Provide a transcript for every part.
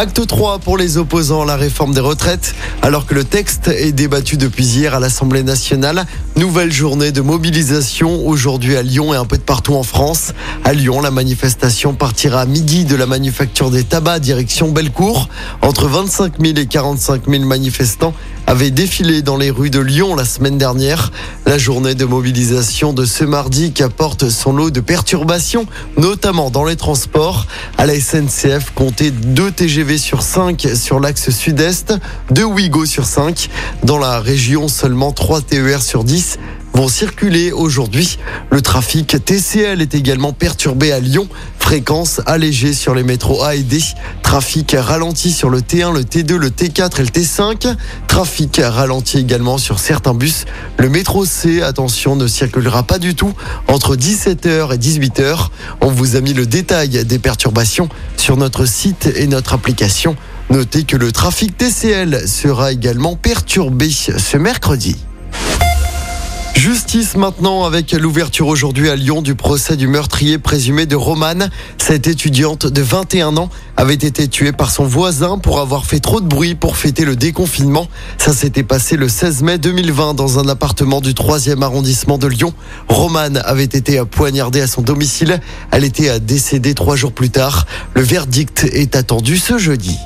Acte 3 pour les opposants à la réforme des retraites. Alors que le texte est débattu depuis hier à l'Assemblée nationale, nouvelle journée de mobilisation aujourd'hui à Lyon et un peu de partout en France. À Lyon, la manifestation partira à midi de la manufacture des tabacs direction Bellecour. Entre 25 000 et 45 000 manifestants avaient défilé dans les rues de Lyon la semaine dernière. La journée de mobilisation de ce mardi qui apporte son lot de perturbations, notamment dans les transports. À la SNCF, comptez 2 TGV sur 5 sur l'axe sud-est, 2 Ouigo sur 5. Dans la région, seulement 3 TER sur 10 vont circuler aujourd'hui. Le trafic TCL est également perturbé à Lyon. Fréquence allégée sur les métros A et D. Trafic ralenti sur le T1, le T2, le T4 et le T5. Trafic ralenti également sur certains bus. Le métro C, attention, ne circulera pas du tout entre 17h et 18h. On vous a mis le détail des perturbations sur notre site et notre application. Notez que le trafic TCL sera également perturbé ce mercredi. Justice maintenant avec l'ouverture aujourd'hui à Lyon du procès du meurtrier présumé de Romane. Cette étudiante de 21 ans avait été tuée par son voisin pour avoir fait trop de bruit pour fêter le déconfinement. Ça s'était passé le 16 mai 2020 dans un appartement du 3e arrondissement de Lyon. Romane avait été poignardée à son domicile. Elle était décédée trois jours plus tard. Le verdict est attendu ce jeudi.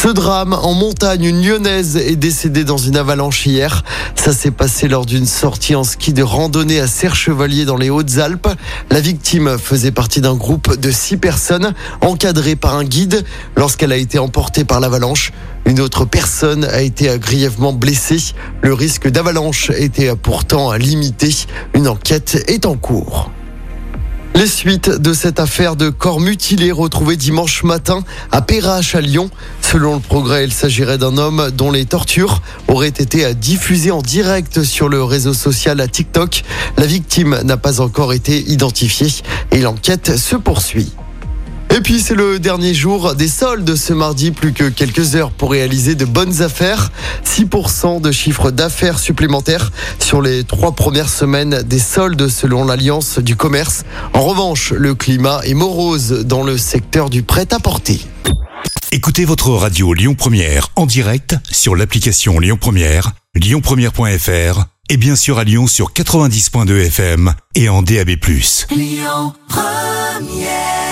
Ce drame en montagne, une lyonnaise est décédée dans une avalanche hier. Ça s'est passé lors d'une sortie en ski de randonnée à Serre-Chevalier dans les Hautes-Alpes. La victime faisait partie d'un groupe de six personnes encadrées par un guide. Lorsqu'elle a été emportée par l'avalanche, une autre personne a été grièvement blessée. Le risque d'avalanche était pourtant limité. Une enquête est en cours. Les suites de cette affaire de corps mutilés retrouvés dimanche matin à Perrache à Lyon. Selon le progrès, il s'agirait d'un homme dont les tortures auraient été diffusées en direct sur le réseau social à TikTok. La victime n'a pas encore été identifiée et l'enquête se poursuit. Et puis c'est le dernier jour des soldes ce mardi, plus que quelques heures pour réaliser de bonnes affaires. 6% de chiffre d'affaires supplémentaires sur les trois premières semaines des soldes selon l'Alliance du commerce. En revanche, le climat est morose dans le secteur du prêt-à-porter. Écoutez votre radio Lyon Première en direct sur l'application Lyon Première, lyonpremière.fr et bien sûr à Lyon sur 90.2 FM et en DAB+. Lyon Première